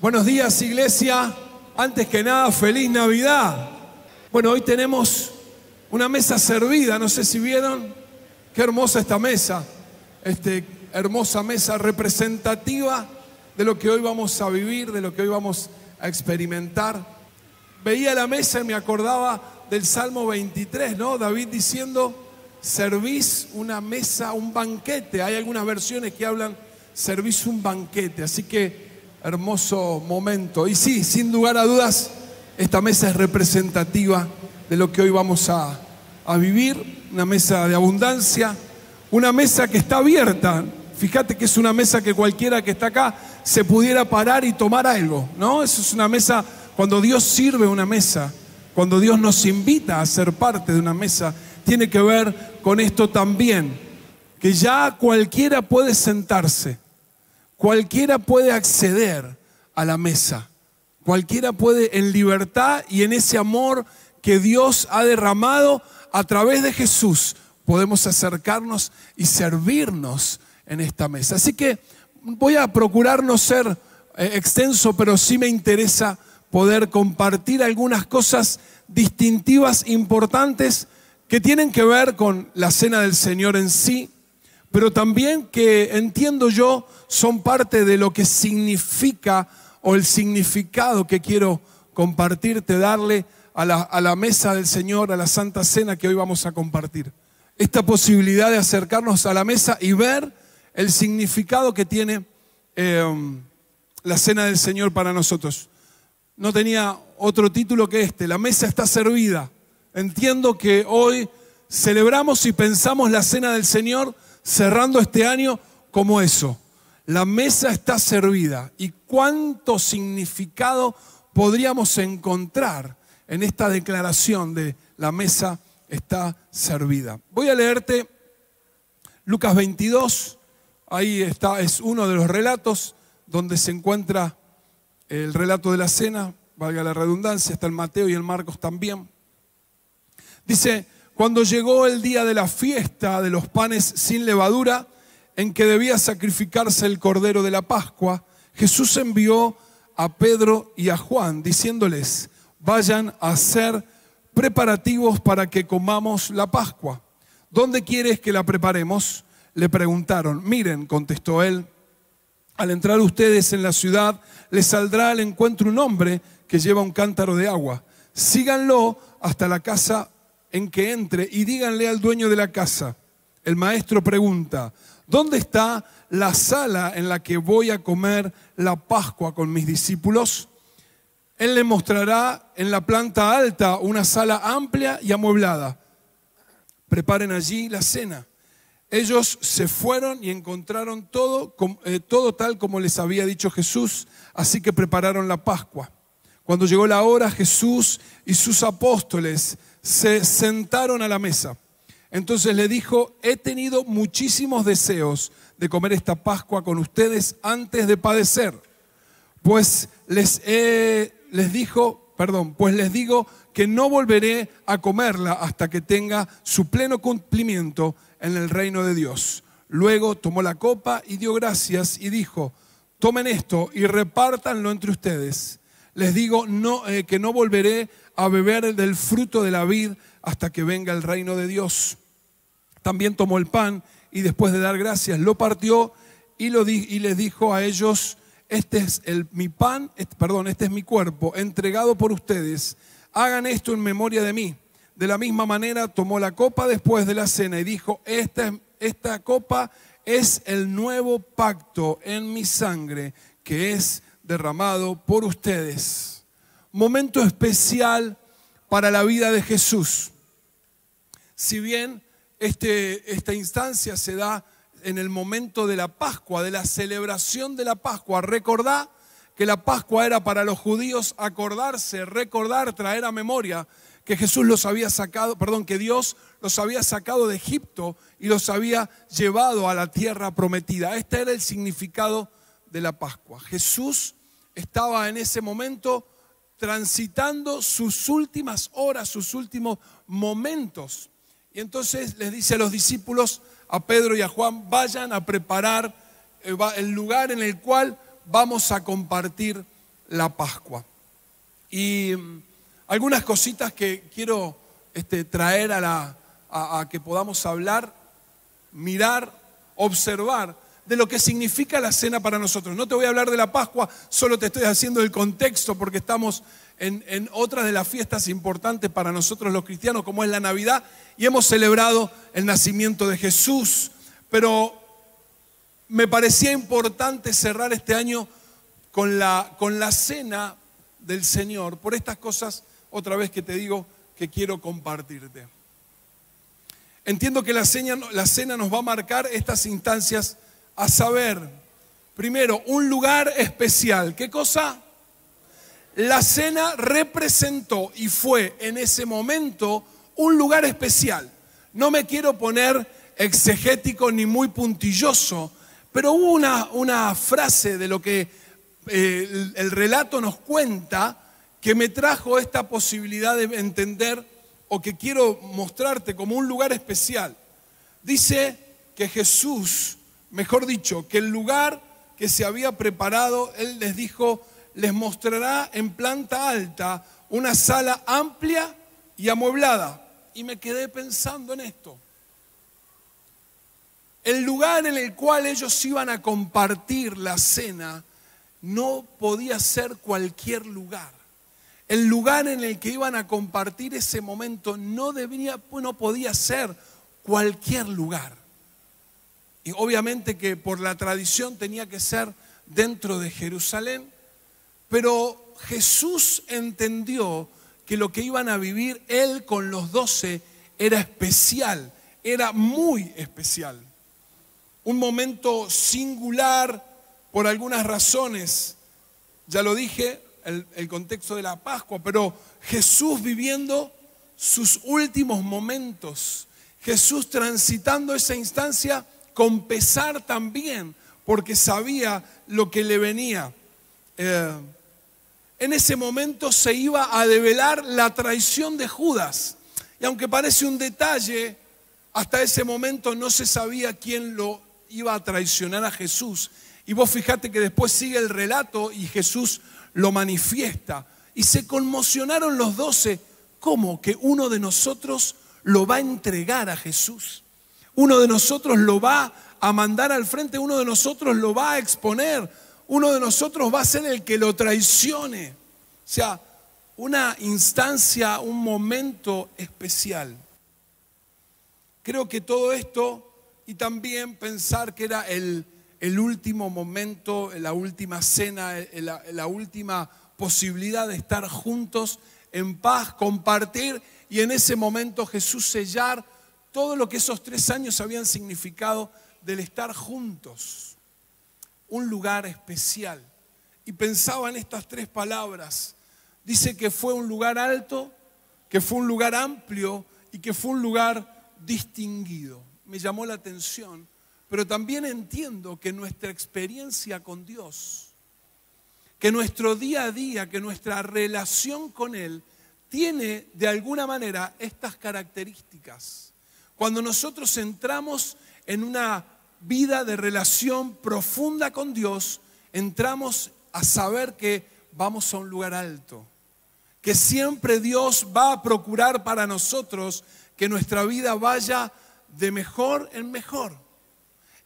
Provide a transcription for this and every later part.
Buenos días iglesia, antes que nada feliz Navidad. Bueno, hoy tenemos una mesa servida, no sé si vieron, qué hermosa esta mesa, este, hermosa mesa representativa de lo que hoy vamos a vivir, de lo que hoy vamos a experimentar. Veía la mesa y me acordaba del Salmo 23, ¿no? David diciendo, servís una mesa, un banquete. Hay algunas versiones que hablan, servís un banquete. Así que hermoso momento. Y sí, sin lugar a dudas, esta mesa es representativa de lo que hoy vamos a, vivir, una mesa de abundancia, una mesa que está abierta. Fíjate que es una mesa que cualquiera que está acá se pudiera parar y tomar algo, ¿no? Eso es una mesa, cuando Dios sirve una mesa, cuando Dios nos invita a ser parte de una mesa, tiene que ver con esto también, que ya cualquiera puede sentarse Cualquiera puede acceder a la mesa. Cualquiera puede en libertad y en ese amor que Dios ha derramado a través de Jesús, podemos acercarnos y servirnos en esta mesa. Así que voy a procurar no ser eh, extenso, pero sí me interesa poder compartir algunas cosas distintivas, importantes, que tienen que ver con la cena del Señor en sí, pero también que entiendo yo son parte de lo que significa o el significado que quiero compartirte, darle a la, mesa del Señor, a la Santa Cena que hoy vamos a compartir. Esta posibilidad de acercarnos a la mesa y ver el significado que tiene em, la Cena del Señor para nosotros. No tenía otro título que este, la mesa está servida. Entiendo que hoy celebramos y pensamos la Cena del Señor cerrando este año como eso. La mesa está servida. ¿Y cuánto significado podríamos encontrar en esta declaración de la mesa está servida? Voy a leerte Lucas 22. Ahí está, es uno de los relatos donde se encuentra el relato de la cena, valga la redundancia, está el Mateo y el Marcos también. Dice, cuando llegó el día de la fiesta de los panes sin levadura, en que debía sacrificarse el cordero de la Pascua, Jesús envió a Pedro y a Juan diciéndoles, vayan a hacer preparativos para que comamos la Pascua. ¿Dónde quieres que la preparemos? Le preguntaron. Miren, contestó él, al entrar ustedes en la ciudad, les saldrá al encuentro un hombre que lleva un cántaro de agua. Síganlo hasta la casa en que entre y díganle al dueño de la casa. El maestro pregunta, ¿dónde está la sala en la que voy a comer la Pascua con mis discípulos? Él le mostrará en la planta alta una sala amplia y amueblada. Preparen allí la cena. Ellos se fueron y encontraron todo, eh, todo tal como les había dicho Jesús, así que prepararon la Pascua. Cuando llegó la hora, Jesús y sus apóstoles se sentaron a la mesa. Entonces le dijo, he tenido muchísimos deseos de comer esta Pascua con ustedes antes de padecer. Pues les, les dijo, perdón, pues les digo que no volveré a comerla hasta que tenga su pleno cumplimiento en el reino de Dios. Luego tomó la copa y dio gracias y dijo, tomen esto y repártanlo entre ustedes. Les digo no, eh, que no volveré a beber del fruto de la vid hasta que venga el reino de Dios. También tomó el pan y después de dar gracias lo partió y, lo y les dijo a ellos, este es el, mi pan, perdón, este es mi cuerpo entregado por ustedes. Hagan esto en memoria de mí. De la misma manera tomó la copa después de la cena y dijo, esta, esta copa es el nuevo pacto en mi sangre que es derramado por ustedes momento especial para la vida de Jesús. Si bien este, esta instancia se da en el momento de la Pascua, de la celebración de la Pascua, recordá que la Pascua era para los judíos acordarse, recordar, traer a memoria que Jesús los había sacado, perdón, que Dios los había sacado de Egipto y los había llevado a la tierra prometida. Este era el significado de la Pascua. Jesús estaba en ese momento transitando sus últimas horas, sus últimos momentos. Y entonces les dice a los discípulos, a Pedro y a Juan, vayan a preparar eh, el lugar en el cual vamos a compartir la Pascua. Y mm, algunas cositas que quiero este, traer a, la, a que podamos hablar, mirar, observar de lo que significa la cena para nosotros. No te voy a hablar de la Pascua, solo te estoy haciendo el contexto porque estamos en, en otras de las fiestas importantes para nosotros los cristianos, como es la Navidad, y hemos celebrado el nacimiento de Jesús. Pero me parecía importante cerrar este año con la, con la cena del Señor, por estas cosas, otra vez que te digo, que quiero compartirte. Entiendo que la cena, la cena nos va a marcar estas instancias a saber, primero, un lugar especial. ¿Qué cosa? La cena representó y fue en ese momento un lugar especial. No me quiero poner exegético ni muy puntilloso, pero hubo una, una frase de lo que eh, el, el relato nos cuenta que me trajo esta posibilidad de entender o que quiero mostrarte como un lugar especial. Dice que Jesús mejor dicho, que el lugar que se había preparado, Él les dijo, les mostrará en planta alta una sala amplia y amueblada. Y me quedé pensando en esto. El lugar en el cual ellos iban a compartir la cena no podía ser cualquier lugar. El lugar en el que iban a compartir ese momento no, debería, no podía ser cualquier lugar. Y obviamente que por la tradición tenía que ser dentro de Jerusalén, pero Jesús entendió que lo que iban a vivir él con los doce era especial, era muy especial. Un momento singular por algunas razones. Ya lo dije, el, el, contexto de la Pascua, pero Jesús viviendo sus últimos momentos, Jesús transitando esa instancia con pesar también, porque sabía lo que le venía. Eh, en ese momento se iba a develar la traición de Judas. Y aunque parece un detalle, hasta ese momento no se sabía quién lo iba a traicionar a Jesús. Y vos fijate que después sigue el relato y Jesús lo manifiesta. Y se conmocionaron los doce. ¿Cómo que uno de nosotros lo va a entregar a Jesús? Uno de nosotros lo va a mandar al frente, uno de nosotros lo va a exponer, uno de nosotros va a ser el que lo traicione. O sea, una instancia, un momento especial. Creo que todo esto y también pensar que era el, último momento, la última cena, la última posibilidad de estar juntos en paz, compartir y en ese momento Jesús sellar todo lo que esos tres años habían significado del estar juntos, un lugar especial. Y pensaba en estas tres palabras. Dice que fue un lugar alto, que fue un lugar amplio y que fue un lugar distinguido. Me llamó la atención, pero también entiendo que nuestra experiencia con Dios, que nuestro día a día, que nuestra relación con Él tiene de alguna manera estas características cuando nosotros entramos en una vida de relación profunda con Dios, entramos a saber que vamos a un lugar alto, que siempre Dios va a procurar para nosotros que nuestra vida vaya de mejor en mejor.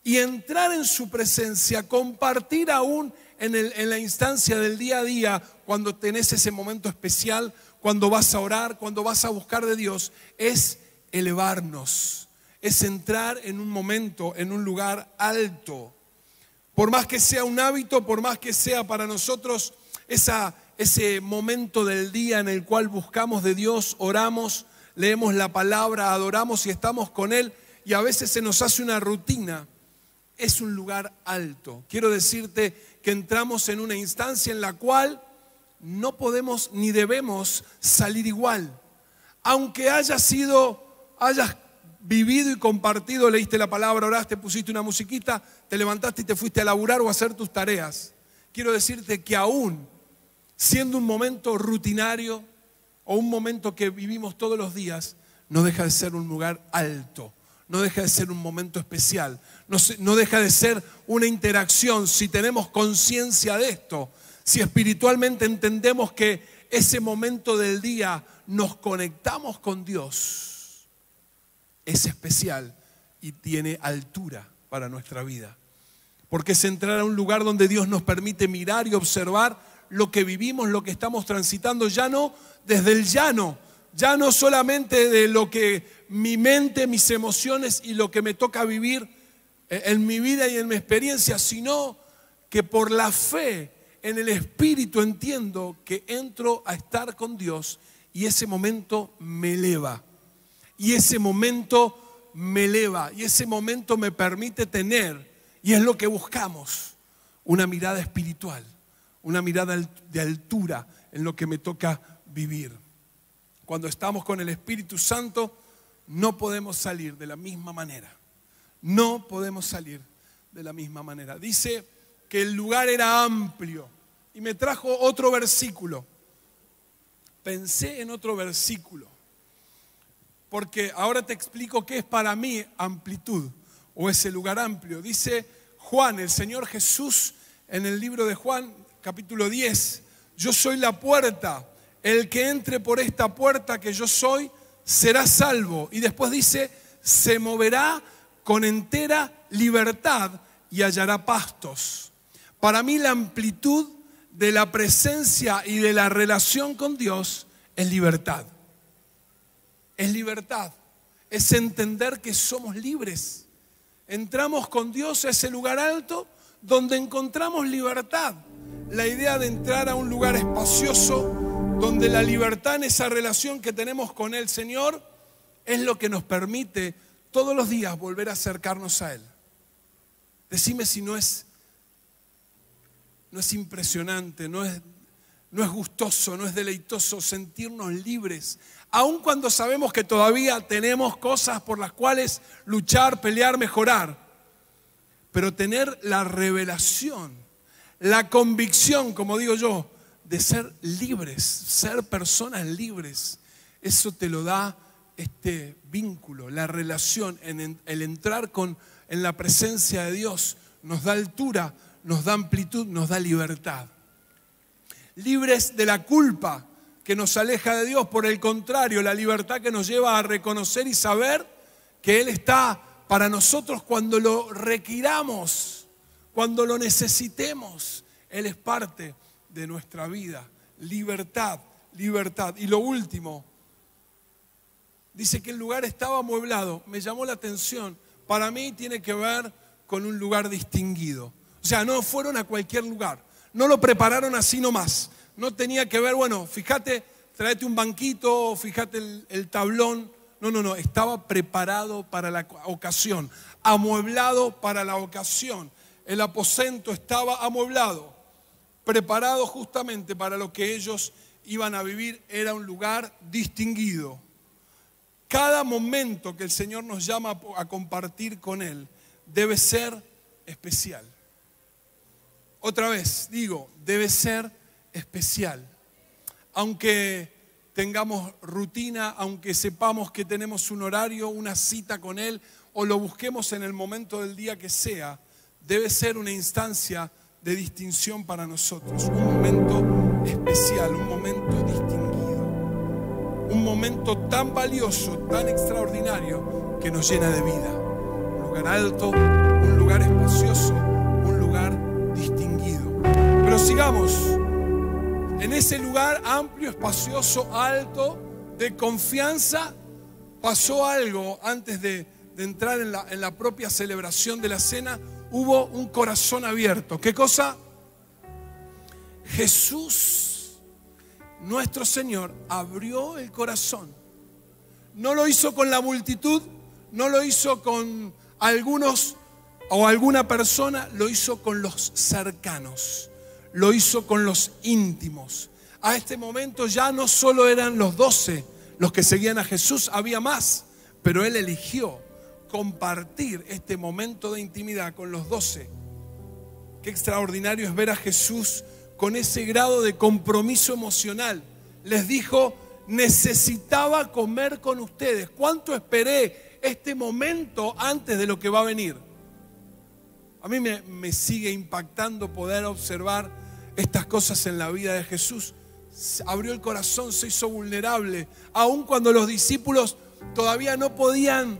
Y entrar en su presencia, compartir aún en, la instancia del día a día, cuando tenés ese momento especial, cuando vas a orar, cuando vas a buscar de Dios, es elevarnos, es entrar en un momento, en un lugar alto. Por más que sea un hábito, por más que sea para nosotros esa, ese momento del día en el cual buscamos de Dios, oramos, leemos la palabra, adoramos y estamos con Él, y a veces se nos hace una rutina, es un lugar alto. Quiero decirte que entramos en una instancia en la cual no podemos ni debemos salir igual. Aunque haya sido hayas vivido y compartido, leíste la palabra, oraste, pusiste una musiquita, te levantaste y te fuiste a laburar o a hacer tus tareas. Quiero decirte que aún siendo un momento rutinario o un momento que vivimos todos los días, no deja de ser un lugar alto, no deja de ser un momento especial, no, no deja de ser una interacción si tenemos conciencia de esto, si espiritualmente entendemos que ese momento del día nos conectamos con Dios, es especial y tiene altura para nuestra vida. Porque es entrar a un lugar donde Dios nos permite mirar y observar lo que vivimos, lo que estamos transitando, ya no desde el llano, ya no solamente de lo que mi mente, mis emociones y lo que me toca vivir en mi vida y en mi experiencia, sino que por la fe en el Espíritu entiendo que entro a estar con Dios y ese momento me eleva. Y ese momento me eleva y ese momento me permite tener, y es lo que buscamos, una mirada espiritual, una mirada de altura en lo que me toca vivir. Cuando estamos con el Espíritu Santo, no podemos salir de la misma manera. No podemos salir de la misma manera. Dice que el lugar era amplio y me trajo otro versículo. Pensé en otro versículo, porque ahora te explico qué es para mí amplitud o ese lugar amplio. Dice Juan, el Señor Jesús, en el libro de Juan, capítulo 10, yo soy la puerta el que entre por esta puerta que yo soy será salvo. Y después dice, se moverá con entera libertad y hallará pastos. Para mí la amplitud de la presencia y de la relación con Dios es libertad. Es libertad. Es entender que somos libres. Entramos con Dios a ese lugar alto donde encontramos libertad. La idea de entrar a un lugar espacioso donde la libertad en esa relación que tenemos con el Señor es lo que nos permite todos los días volver a acercarnos a Él. Decime si no es, no es impresionante, no es, no es gustoso, no es deleitoso sentirnos libres, aun cuando sabemos que todavía tenemos cosas por las cuales luchar, pelear, mejorar. Pero tener la revelación, la convicción, como digo yo, de ser libres, ser personas libres. Eso te lo da este vínculo, la relación, el entrar con, en la presencia de Dios, nos da altura, nos da amplitud, nos da libertad. Libres de la culpa que nos aleja de Dios, por el contrario, la libertad que nos lleva a reconocer y saber que Él está para nosotros cuando lo requiramos, cuando lo necesitemos. Él es parte de nuestra vida. Libertad, libertad. Y lo último, dice que el lugar estaba amueblado. Me llamó la atención. Para mí tiene que ver con un lugar distinguido. O sea, no fueron a cualquier lugar. No lo prepararon así nomás. No tenía que ver, bueno, fíjate, tráete un banquito, fíjate el, el tablón. No, no, no, estaba preparado para la ocasión, amueblado para la ocasión. El aposento estaba amueblado preparado justamente para lo que ellos iban a vivir, era un lugar distinguido. Cada momento que el Señor nos llama a compartir con Él debe ser especial. Otra vez, digo, debe ser especial. Aunque tengamos rutina, aunque sepamos que tenemos un horario, una cita con Él, o lo busquemos en el momento del día que sea, debe ser una instancia de distinción para nosotros, un momento especial, un momento distinguido, un momento tan valioso, tan extraordinario que nos llena de vida. Un lugar alto, un lugar espacioso, un lugar distinguido. Pero sigamos, en ese lugar amplio, espacioso, alto, de confianza, pasó algo antes de, entrar en la, propia celebración de la cena hubo un corazón abierto. ¿Qué cosa? Jesús, nuestro Señor, abrió el corazón. No lo hizo con la multitud, no lo hizo con algunos o alguna persona, lo hizo con los cercanos, lo hizo con los íntimos. A este momento ya no solo eran los doce los que seguían a Jesús, había más, pero Él eligió compartir este momento de intimidad con los doce. Qué extraordinario es ver a Jesús con ese grado de compromiso emocional. Les dijo, necesitaba comer con ustedes. ¿Cuánto esperé este momento antes de lo que va a venir? A mí me, me sigue impactando poder observar estas cosas en la vida de Jesús. Abrió el corazón, se hizo vulnerable, aun cuando los discípulos todavía no podían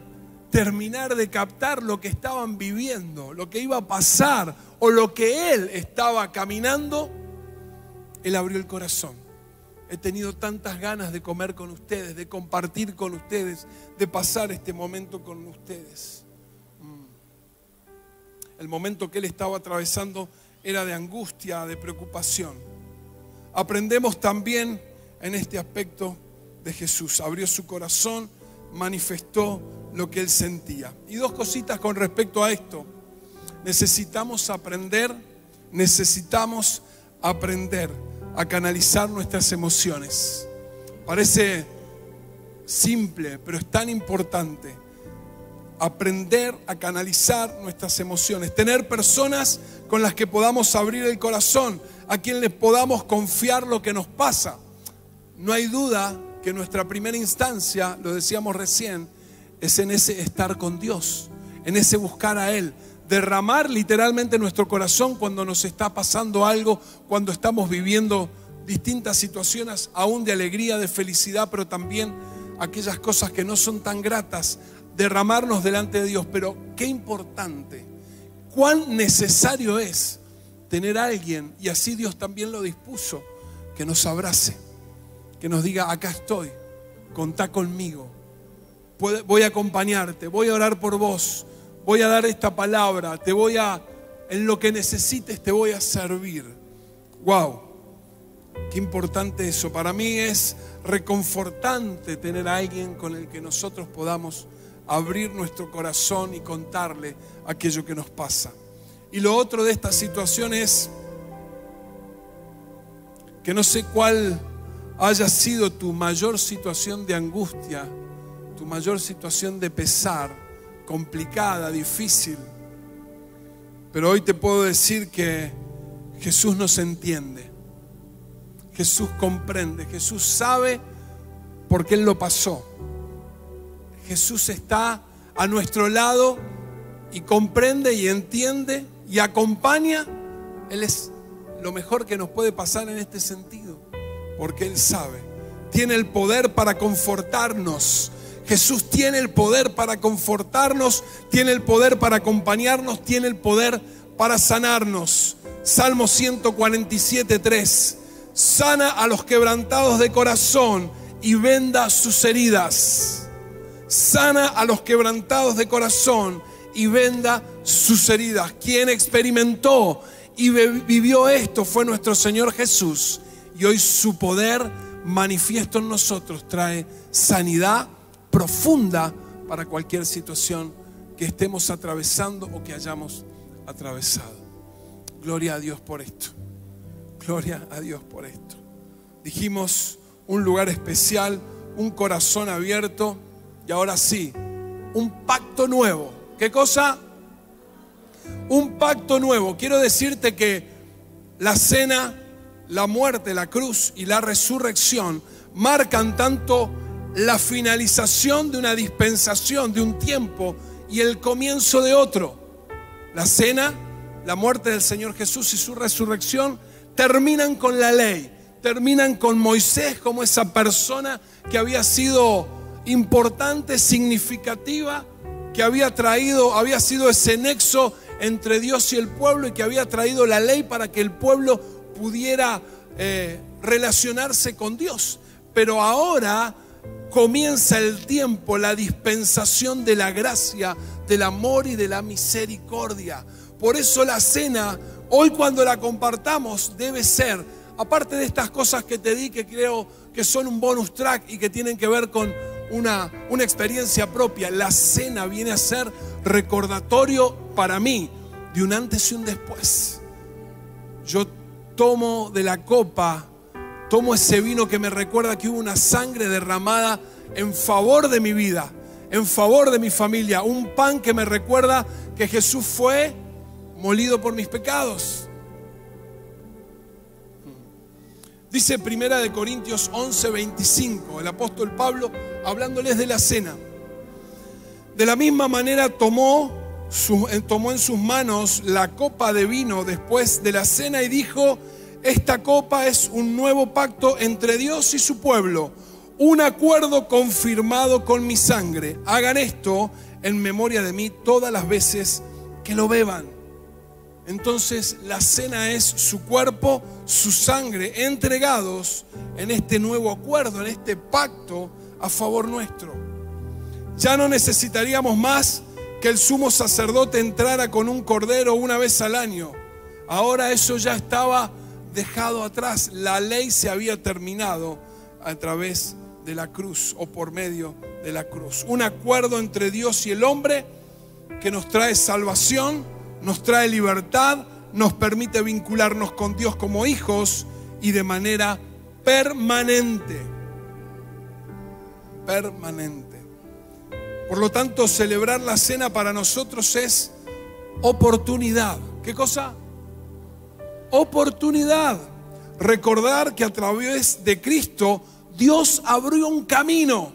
terminar de captar lo que estaban viviendo, lo que iba a pasar o lo que él estaba caminando, él abrió el corazón. He tenido tantas ganas de comer con ustedes, de compartir con ustedes, de pasar este momento con ustedes. Mm. El momento que él estaba atravesando era de angustia, de preocupación. Aprendemos también en este aspecto de Jesús. Abrió su corazón, manifestó lo que él sentía. Y dos cositas con respecto a esto. Necesitamos aprender, necesitamos aprender a canalizar nuestras emociones. Parece simple, pero es tan importante aprender a canalizar nuestras emociones, tener personas con las que podamos abrir el corazón, a quien les podamos confiar lo que nos pasa. No hay duda que nuestra primera instancia, lo decíamos recién, es en ese estar con Dios, en ese buscar a Él, derramar literalmente nuestro corazón cuando nos está pasando algo, cuando estamos viviendo distintas situaciones, aún de alegría, de felicidad, pero también aquellas cosas que no son tan gratas, derramarnos delante de Dios. Pero qué importante, cuán necesario es tener a alguien, y así Dios también lo dispuso, que nos abrace, que nos diga, acá estoy, contá conmigo, voy a acompañarte, voy a orar por vos, voy a dar esta palabra, te voy a, en lo que necesites, te voy a servir. Wow, qué importante eso. Para mí es reconfortante tener a alguien con el que nosotros podamos abrir nuestro corazón y contarle aquello que nos pasa. Y lo otro de esta situación es que no sé cuál haya sido tu mayor situación de angustia tu mayor situación de pesar, complicada, difícil. Pero hoy te puedo decir que Jesús nos entiende. Jesús comprende. Jesús sabe porque Él lo pasó. Jesús está a nuestro lado y comprende y entiende y acompaña. Él es lo mejor que nos puede pasar en este sentido. Porque Él sabe. Tiene el poder para confortarnos Jesús tiene el poder para confortarnos, tiene el poder para acompañarnos, tiene el poder para sanarnos. Salmo 147, 3. Sana a los quebrantados de corazón y venda sus heridas. Sana a los quebrantados de corazón y venda sus heridas. Quien experimentó y vivió esto fue nuestro Señor Jesús. Y hoy su poder manifiesto en nosotros trae sanidad profunda para cualquier situación que estemos atravesando o que hayamos atravesado. Gloria a Dios por esto. Gloria a Dios por esto. Dijimos un lugar especial, un corazón abierto y ahora sí, un pacto nuevo. ¿Qué cosa? Un pacto nuevo. Quiero decirte que la cena, la muerte, la cruz y la resurrección marcan tanto la finalización de una dispensación, de un tiempo y el comienzo de otro. La cena, la muerte del Señor Jesús y su resurrección terminan con la ley, terminan con Moisés como esa persona que había sido importante, significativa, que había traído, había sido ese nexo entre Dios y el pueblo y que había traído la ley para que el pueblo pudiera eh, relacionarse con Dios. Pero ahora comienza el tiempo, la dispensación de la gracia, del amor y de la misericordia. Por eso la cena, hoy cuando la compartamos, debe ser, aparte de estas cosas que te di, que creo que son un bonus track y que tienen que ver con una, una experiencia propia, la cena viene a ser recordatorio para mí de un antes y un después. Yo tomo de la copa tomo ese vino que me recuerda que hubo una sangre derramada en favor de mi vida, en favor de mi familia, un pan que me recuerda que Jesús fue molido por mis pecados. Dice Primera de Corintios 11, 25, el apóstol Pablo hablándoles de la cena. De la misma manera tomó, tomó en sus manos la copa de vino después de la cena y dijo, esta copa es un nuevo pacto entre Dios y su pueblo, un acuerdo confirmado con mi sangre. Hagan esto en memoria de mí todas las veces que lo beban. Entonces la cena es su cuerpo, su sangre, entregados en este nuevo acuerdo, en este pacto a favor nuestro. Ya no necesitaríamos más que el sumo sacerdote entrara con un cordero una vez al año. Ahora eso ya estaba dejado atrás. La ley se había terminado a través de la cruz o por medio de la cruz. Un acuerdo entre Dios y el hombre que nos trae salvación, nos trae libertad, nos permite vincularnos con Dios como hijos y de manera permanente. Permanente. Por lo tanto, celebrar la cena para nosotros es oportunidad. ¿Qué cosa? oportunidad. Recordar que a través de Cristo Dios abrió un camino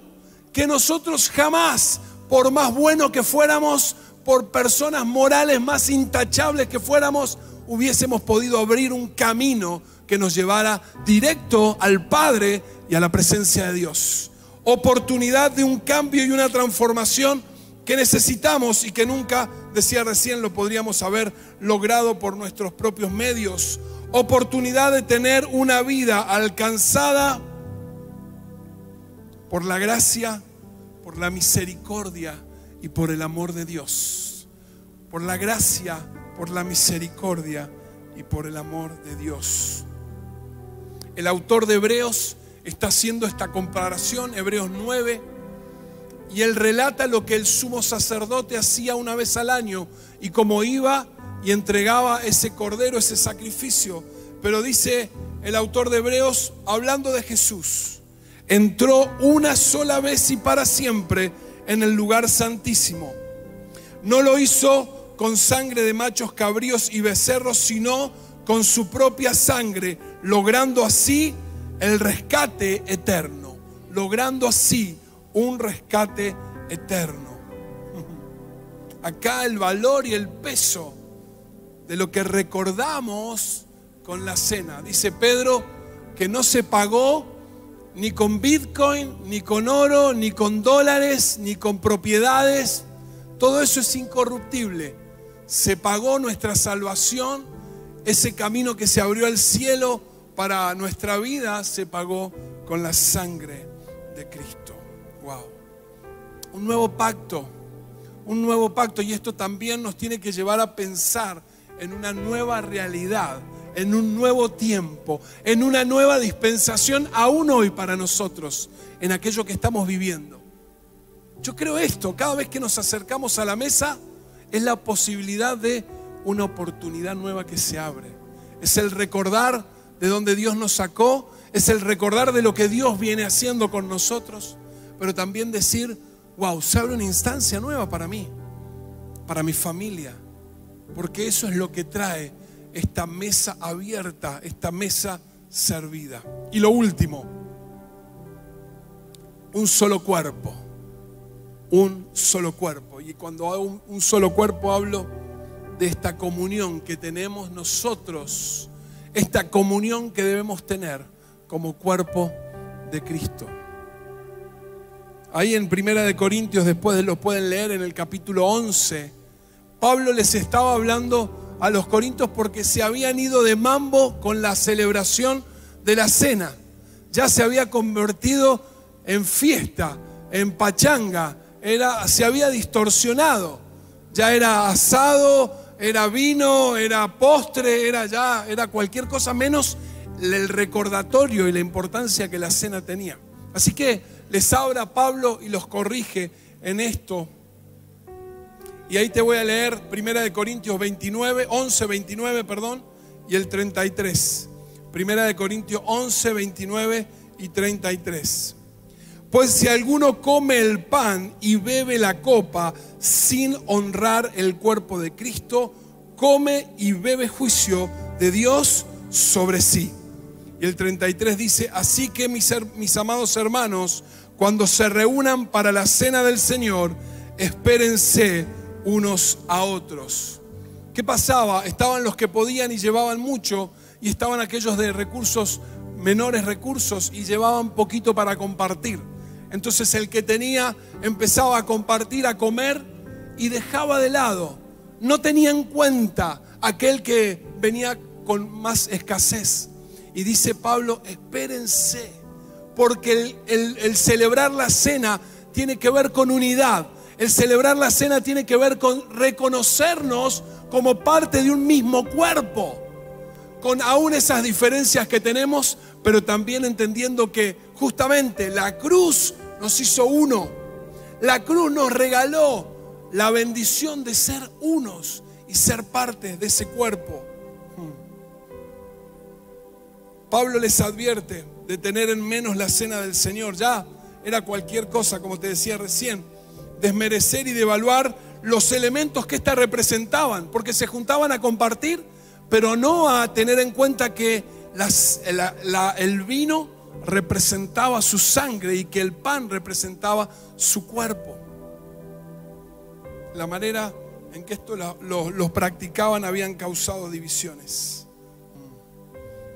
que nosotros jamás, por más bueno que fuéramos, por personas morales más intachables que fuéramos, hubiésemos podido abrir un camino que nos llevara directo al Padre y a la presencia de Dios. Oportunidad de un cambio y una transformación que necesitamos y que nunca, decía recién, lo podríamos haber logrado por nuestros propios medios. Oportunidad de tener una vida alcanzada por la gracia, por la misericordia y por el amor de Dios. Por la gracia, por la misericordia y por el amor de Dios. El autor de Hebreos está haciendo esta comparación, Hebreos 9 y él relata lo que el sumo sacerdote hacía una vez al año y cómo iba y entregaba ese cordero, ese sacrificio. Pero dice el autor de Hebreos, hablando de Jesús, entró una sola vez y para siempre en el lugar santísimo. No lo hizo con sangre de machos cabríos y becerros, sino con su propia sangre, logrando así el rescate eterno, logrando así un rescate eterno. Acá el valor y el peso de lo que recordamos con la cena. Dice Pedro que no se pagó ni con Bitcoin, ni con oro, ni con dólares, ni con propiedades. Todo eso es incorruptible. Se pagó nuestra salvación, ese camino que se abrió al cielo para nuestra vida se pagó con la sangre de Cristo. Un nuevo pacto, un nuevo pacto. Y esto también nos tiene que llevar a pensar en una nueva realidad, en un nuevo tiempo, en una nueva dispensación aún hoy para nosotros, en aquello que estamos viviendo. Yo creo esto, cada vez que nos acercamos a la mesa es la posibilidad de una oportunidad nueva que se abre. Es el recordar de donde Dios nos sacó, es el recordar de lo que Dios viene haciendo con nosotros pero también decir, wow, se abre una instancia nueva para mí, para mi familia, porque eso es lo que trae esta mesa abierta, esta mesa servida. Y lo último, un solo cuerpo, un solo cuerpo. Y cuando hago un solo cuerpo hablo de esta comunión que tenemos nosotros, esta comunión que debemos tener como cuerpo de Cristo. Ahí en Primera de Corintios, después lo pueden leer en el capítulo 11, Pablo les estaba hablando a los corintios porque se habían ido de mambo con la celebración de la cena. Ya se había convertido en fiesta, en pachanga, era, se había distorsionado. Ya era asado, era vino, era postre, era ya, era cualquier cosa menos el recordatorio y la importancia que la cena tenía. Así que les habla Pablo y los corrige en esto. Y ahí te voy a leer Primera de Corintios 29, 11, 29, perdón, y el 33. Primera de Corintios 11, 29 y 33. Pues si alguno come el pan y bebe la copa sin honrar el cuerpo de Cristo, come y bebe juicio de Dios sobre sí. Y el 33 dice, así que mis, mis amados hermanos, cuando se reúnan para la cena del Señor, espérense unos a otros. ¿Qué pasaba? Estaban los que podían y llevaban mucho, y estaban aquellos de recursos, menores recursos, y llevaban poquito para compartir. Entonces el que tenía empezaba a compartir, a comer y dejaba de lado. No tenía en cuenta aquel que venía con más escasez. Y dice Pablo, espérense, porque el, celebrar la cena tiene que ver con unidad. El celebrar la cena tiene que ver con reconocernos como parte de un mismo cuerpo, con aún esas diferencias que tenemos, pero también entendiendo que justamente la cruz nos hizo uno. La cruz nos regaló la bendición de ser unos y ser parte de ese cuerpo. Pablo les advierte de tener en menos la cena del Señor. Ya era cualquier cosa, como te decía recién, desmerecer y devaluar los elementos que ésta representaban, porque se juntaban a compartir, pero no a tener en cuenta que el vino representaba su sangre y que el pan representaba su cuerpo. La manera en que esto los practicaban habían causado divisiones.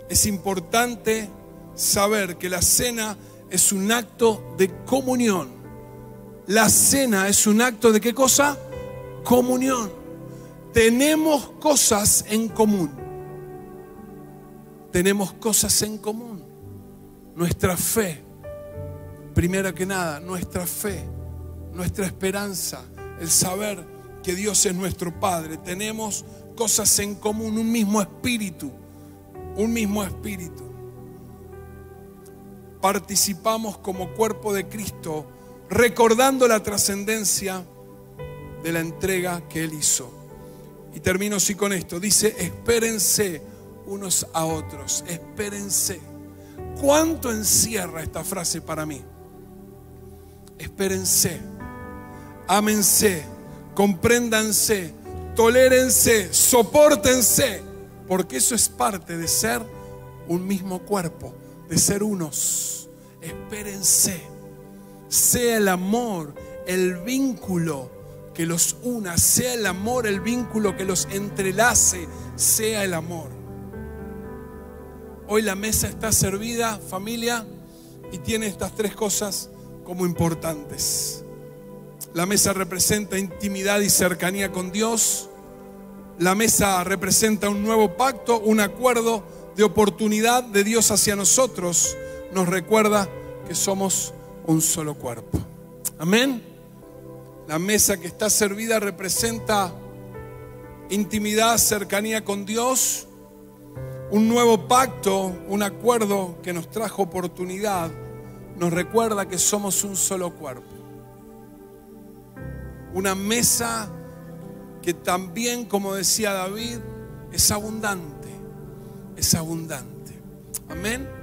Es importante saber que la cena es un acto de comunión. La cena es un acto de qué cosa? Comunión. Tenemos cosas en común. Tenemos cosas en común. Nuestra fe, primero que nada, nuestra fe, nuestra esperanza, el saber que Dios es nuestro Padre. Tenemos cosas en común, un mismo espíritu un mismo espíritu. Participamos como cuerpo de Cristo recordando la trascendencia de la entrega que Él hizo. Y termino así con esto. Dice, espérense unos a otros, espérense. ¿Cuánto encierra esta frase para mí? Espérense, ámense, compréndanse, tolérense, soportense porque eso es parte de ser un mismo cuerpo, de ser unos. Espérense. Sea el amor, el vínculo que los una, sea el amor, el vínculo que los entrelace, sea el amor. Hoy la mesa está servida, familia, y tiene estas tres cosas como importantes. La mesa representa intimidad y cercanía con Dios. La mesa representa un nuevo pacto, un acuerdo de oportunidad de Dios hacia nosotros. Nos recuerda que somos un solo cuerpo. Amén. La mesa que está servida representa intimidad, cercanía con Dios, un nuevo pacto, un acuerdo que nos trajo oportunidad, nos recuerda que somos un solo cuerpo. Una mesa que también, como decía David, es abundante, es abundante. Amén.